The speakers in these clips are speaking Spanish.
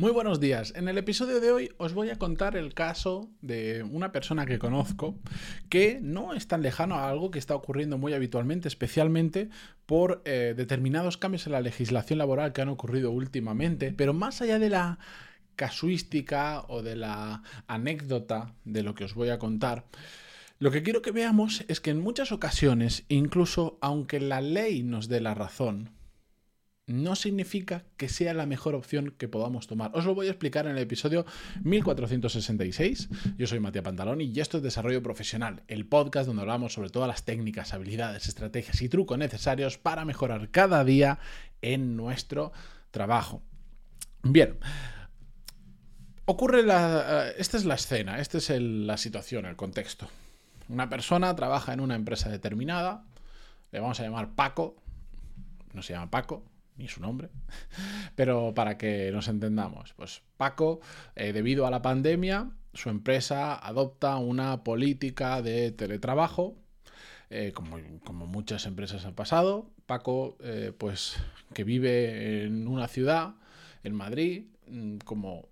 Muy buenos días. En el episodio de hoy os voy a contar el caso de una persona que conozco que no es tan lejano a algo que está ocurriendo muy habitualmente, especialmente por eh, determinados cambios en la legislación laboral que han ocurrido últimamente, pero más allá de la casuística o de la anécdota de lo que os voy a contar, lo que quiero que veamos es que en muchas ocasiones, incluso aunque la ley nos dé la razón, no significa que sea la mejor opción que podamos tomar. Os lo voy a explicar en el episodio 1466. Yo soy Matías Pantaloni y esto es Desarrollo Profesional, el podcast donde hablamos sobre todas las técnicas, habilidades, estrategias y trucos necesarios para mejorar cada día en nuestro trabajo. Bien. Ocurre la... Eh, esta es la escena, esta es la situación, el contexto. Una persona trabaja en una empresa determinada, le vamos a llamar Paco, no se llama Paco, ni su nombre, pero para que nos entendamos, pues Paco, eh, debido a la pandemia, su empresa adopta una política de teletrabajo, eh, como, muchas empresas han pasado. Paco, eh, pues que vive en una ciudad, en Madrid, mm, como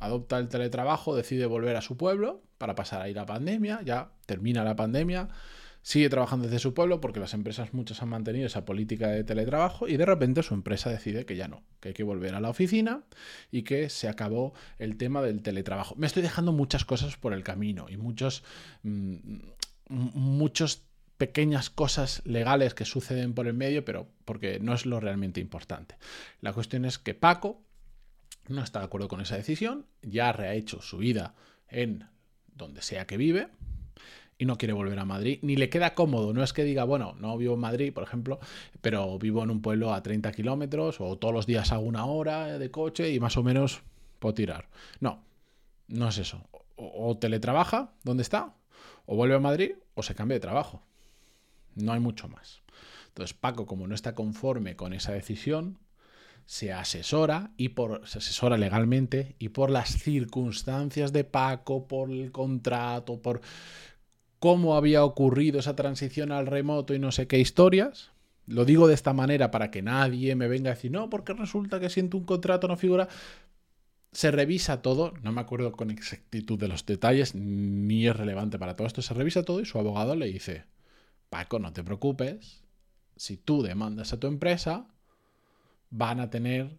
adopta el teletrabajo, decide volver a su pueblo para pasar ahí la pandemia, ya termina la pandemia, sigue trabajando desde su pueblo porque las empresas muchas han mantenido esa política de teletrabajo y de repente su empresa decide que ya no, que hay que volver a la oficina y que se acabó el tema del teletrabajo. Me estoy dejando muchas cosas por el camino y muchos, mm, muchos pequeñas cosas legales que suceden por el medio, pero porque no es lo realmente importante. La cuestión es que Paco no está de acuerdo con esa decisión, ya ha rehecho su vida en donde sea que vive, y no quiere volver a Madrid, ni le queda cómodo. No es que diga, bueno, no vivo en Madrid, por ejemplo, pero vivo en un pueblo a 30 kilómetros o todos los días hago una hora de coche y más o menos puedo tirar. No, no es eso. O, teletrabaja, ¿dónde está? O vuelve a Madrid o se cambia de trabajo. No hay mucho más. Entonces Paco, como no está conforme con esa decisión, se asesora y por se asesora legalmente y por las circunstancias de Paco, por el contrato, por cómo había ocurrido esa transición al remoto y no sé qué historias. Lo digo de esta manera para que nadie me venga a decir, no, porque resulta que siento un contrato no figura. Se revisa todo, no me acuerdo con exactitud de los detalles, ni es relevante para todo esto. Se revisa todo y su abogado le dice, Paco, no te preocupes, si tú demandas a tu empresa, van a tener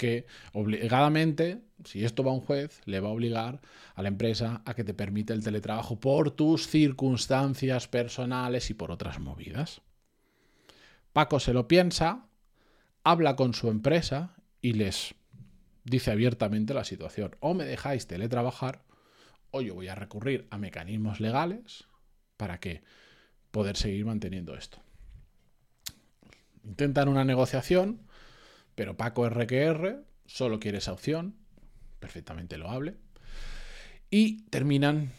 que obligadamente, si esto va a un juez, le va a obligar a la empresa a que te permita el teletrabajo por tus circunstancias personales y por otras movidas. Paco se lo piensa, habla con su empresa y les dice abiertamente la situación. O me dejáis teletrabajar o yo voy a recurrir a mecanismos legales para que poder seguir manteniendo esto. Intentan una negociación, pero Paco RQR solo quiere esa opción, perfectamente loable, y terminan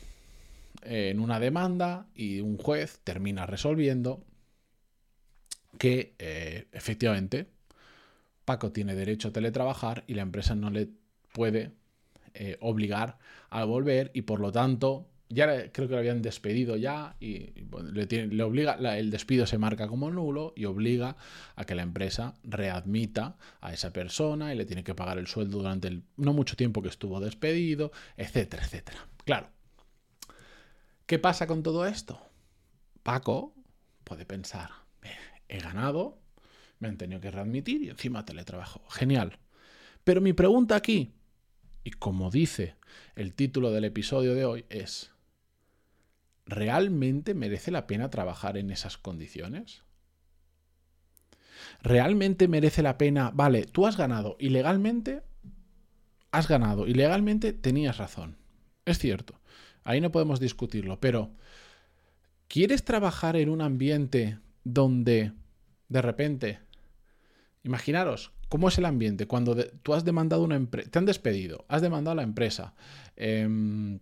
en una demanda y un juez termina resolviendo que eh, efectivamente Paco tiene derecho a teletrabajar y la empresa no le puede eh, obligar a volver y por lo tanto ya creo que lo habían despedido ya y le, obliga, el despido se marca como nulo y obliga a que la empresa readmita a esa persona y le tiene que pagar el sueldo durante el no mucho tiempo que estuvo despedido, etcétera, etcétera. Claro. ¿Qué pasa con todo esto? Paco puede pensar, he ganado, me han tenido que readmitir y encima teletrabajo. Genial. Pero mi pregunta aquí, y como dice el título del episodio de hoy, es, ¿realmente merece la pena trabajar en esas condiciones? ¿Realmente merece la pena? Vale, tú has ganado ilegalmente, has ganado ilegalmente, tenías razón. Es cierto, ahí no podemos discutirlo, pero ¿quieres trabajar en un ambiente donde de repente, imaginaros, ¿Cómo es el ambiente? Cuando tú has demandado una empresa, te han despedido, has demandado a la empresa, em,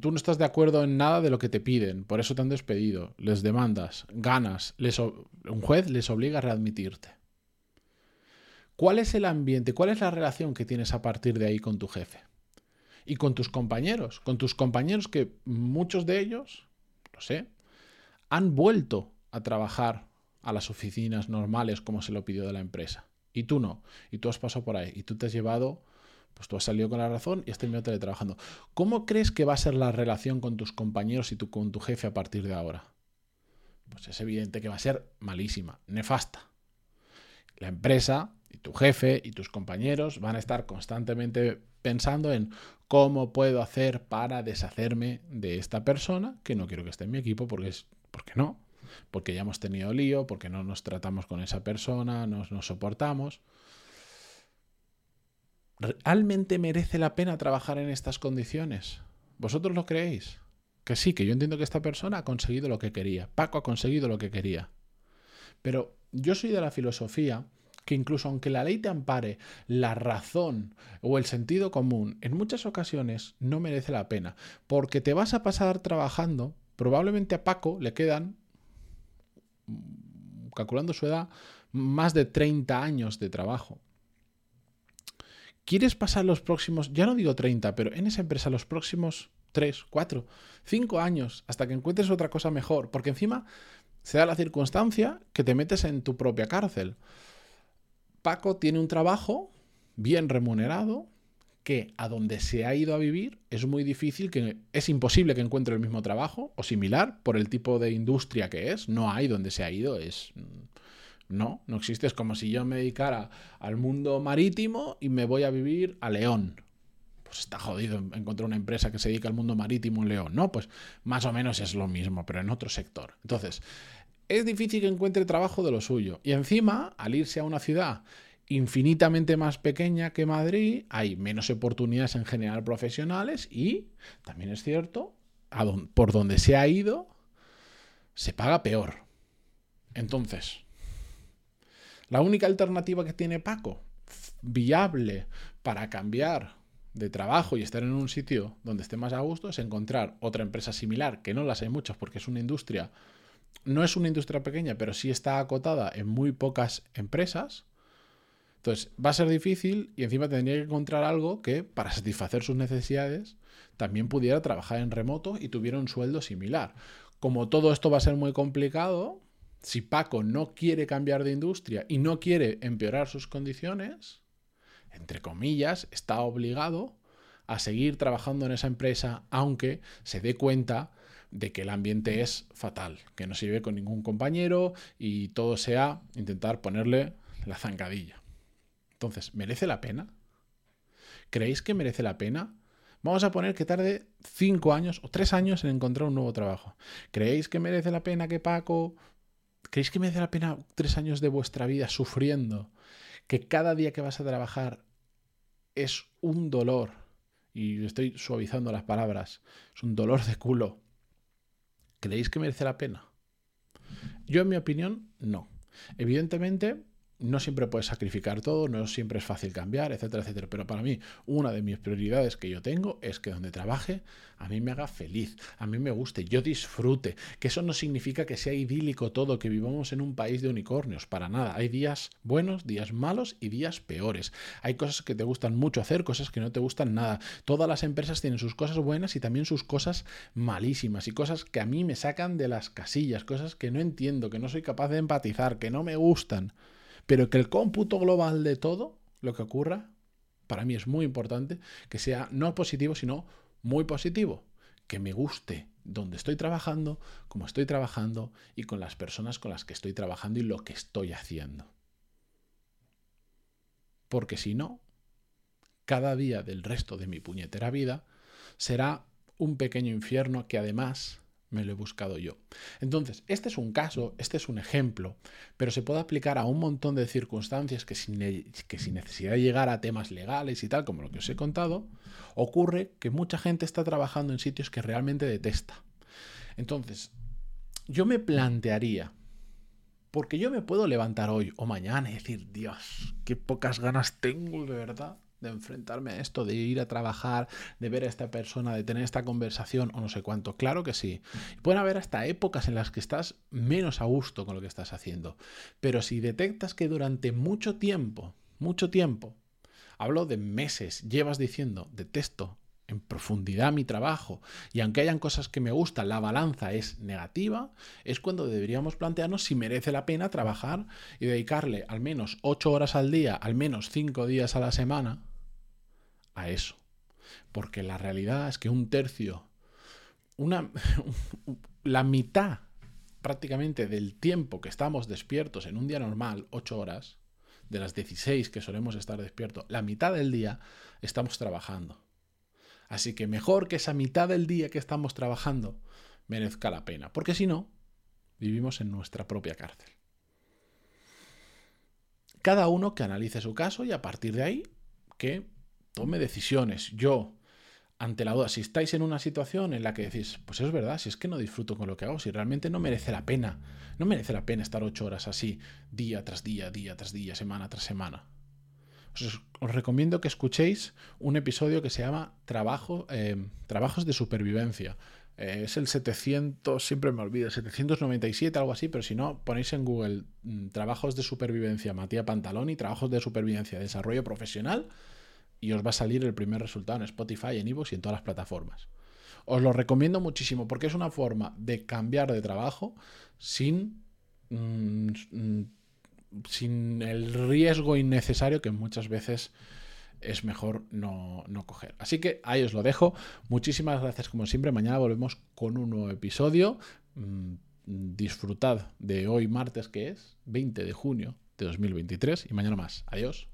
tú no estás de acuerdo en nada de lo que te piden, por eso te han despedido, les demandas, ganas, un juez les obliga a readmitirte. ¿Cuál es el ambiente? ¿Cuál es la relación que tienes a partir de ahí con tu jefe? Y con tus compañeros, con tus compañeros que muchos de ellos, lo sé, han vuelto a trabajar a las oficinas normales como se lo pidió de la empresa. Y tú no. Y tú has pasado por ahí. Y tú te has llevado pues tú has salido con la razón y has terminado teletrabajando. ¿Cómo crees que va a ser la relación con tus compañeros y tu, con tu jefe a partir de ahora? Pues es evidente que va a ser malísima, nefasta. La empresa y tu jefe y tus compañeros van a estar constantemente pensando en cómo puedo hacer para deshacerme de esta persona que no quiero que esté en mi equipo porque es porque no, porque ya hemos tenido lío, porque no nos tratamos con esa persona, no nos soportamos. ¿Realmente merece la pena trabajar en estas condiciones? ¿Vosotros lo creéis? Que sí, que yo entiendo que esta persona ha conseguido lo que quería. Paco ha conseguido lo que quería. Pero yo soy de la filosofía que incluso aunque la ley te ampare, la razón o el sentido común en muchas ocasiones no merece la pena. Porque te vas a pasar trabajando, probablemente a Paco le quedan, calculando su edad, más de 30 años de trabajo. ¿Quieres pasar los próximos, ya no digo 30, pero en esa empresa los próximos 3, 4, 5 años hasta que encuentres otra cosa mejor? Porque encima se da la circunstancia que te metes en tu propia cárcel. Paco tiene un trabajo bien remunerado que a donde se ha ido a vivir es muy difícil, que es imposible que encuentre el mismo trabajo o similar por el tipo de industria que es. No hay donde se ha ido, es no, no existe. Es como si yo me dedicara al mundo marítimo y me voy a vivir a León. Pues está jodido encontrar una empresa que se dedica al mundo marítimo en León. No, pues más o menos es lo mismo, pero en otro sector. Entonces, es difícil que encuentre trabajo de lo suyo. Y encima, al irse a una ciudad infinitamente más pequeña que Madrid, hay menos oportunidades en general profesionales y, también es cierto, por donde se ha ido, se paga peor. Entonces, la única alternativa que tiene Paco, viable para cambiar de trabajo y estar en un sitio donde esté más a gusto, es encontrar otra empresa similar, que no las hay muchas porque es una industria, no es una industria pequeña, pero sí está acotada en muy pocas empresas. Entonces, va a ser difícil y encima tendría que encontrar algo que, para satisfacer sus necesidades, también pudiera trabajar en remoto y tuviera un sueldo similar. Como todo esto va a ser muy complicado, si Paco no quiere cambiar de industria y no quiere empeorar sus condiciones, entre comillas, está obligado a seguir trabajando en esa empresa aunque se dé cuenta de que el ambiente es fatal, que no se con ningún compañero y todo sea intentar ponerle la zancadilla. Entonces, ¿merece la pena? ¿Creéis que merece la pena? Vamos a poner que tarde cinco años o tres años en encontrar un nuevo trabajo. ¿Creéis que merece la pena que Paco ¿Creéis que merece la pena tres años de vuestra vida sufriendo? Que cada día que vas a trabajar es un dolor, y estoy suavizando las palabras, es un dolor de culo. ¿Creéis que merece la pena? Yo, en mi opinión, no. Evidentemente, no siempre puedes sacrificar todo, no siempre es fácil cambiar, etcétera, etcétera. Pero para mí, una de mis prioridades que yo tengo es que donde trabaje a mí me haga feliz, a mí me guste, yo disfrute. Que eso no significa que sea idílico todo, que vivamos en un país de unicornios, para nada. Hay días buenos, días malos y días peores. Hay cosas que te gustan mucho hacer, cosas que no te gustan nada. Todas las empresas tienen sus cosas buenas y también sus cosas malísimas y cosas que a mí me sacan de las casillas, cosas que no entiendo, que no soy capaz de empatizar, que no me gustan. Pero que el cómputo global de todo lo que ocurra, para mí es muy importante que sea no positivo, sino muy positivo. Que me guste donde estoy trabajando, cómo estoy trabajando y con las personas con las que estoy trabajando y lo que estoy haciendo. Porque si no, cada día del resto de mi puñetera vida será un pequeño infierno que además me lo he buscado yo. Entonces, este es un caso, este es un ejemplo, pero se puede aplicar a un montón de circunstancias que sin, que sin necesidad de llegar a temas legales y tal, como lo que os he contado, ocurre que mucha gente está trabajando en sitios que realmente detesta. Entonces, yo me plantearía, porque yo me puedo levantar hoy o mañana y decir, Dios, qué pocas ganas tengo de verdad de enfrentarme a esto, de ir a trabajar, de ver a esta persona, de tener esta conversación o no sé cuánto. Claro que sí. Pueden haber hasta épocas en las que estás menos a gusto con lo que estás haciendo. Pero si detectas que durante mucho tiempo, mucho tiempo, hablo de meses, llevas diciendo, detesto en profundidad mi trabajo y aunque hayan cosas que me gustan, la balanza es negativa, es cuando deberíamos plantearnos si merece la pena trabajar y dedicarle al menos 8 horas al día, al menos 5 días a la semana, a eso. Porque la realidad es que un tercio, una, la mitad prácticamente del tiempo que estamos despiertos en un día normal, 8 horas, de las 16 que solemos estar despiertos, la mitad del día estamos trabajando. Así que mejor que esa mitad del día que estamos trabajando merezca la pena, porque si no, vivimos en nuestra propia cárcel. Cada uno que analice su caso y a partir de ahí que tome decisiones. Yo, ante la duda, si estáis en una situación en la que decís, pues es verdad, si es que no disfruto con lo que hago, si realmente no merece la pena, no merece la pena estar ocho horas así, día tras día, día tras día, semana tras semana. Os, recomiendo que escuchéis un episodio que se llama Trabajo, eh, Trabajos de Supervivencia. Eh, es el 700, siempre me olvido, 797, algo así, pero si no, ponéis en Google mm, Trabajos de Supervivencia Matías Pantaloni, Trabajos de Supervivencia Desarrollo Profesional y os va a salir el primer resultado en Spotify, en iVoox y en todas las plataformas. Os lo recomiendo muchísimo porque es una forma de cambiar de trabajo sin, mm, sin el riesgo innecesario que muchas veces es mejor no, no, coger. Así que ahí os lo dejo. Muchísimas gracias como siempre. Mañana volvemos con un nuevo episodio. Mm, disfrutad de hoy martes que es 20 de junio de 2023 y mañana más. Adiós.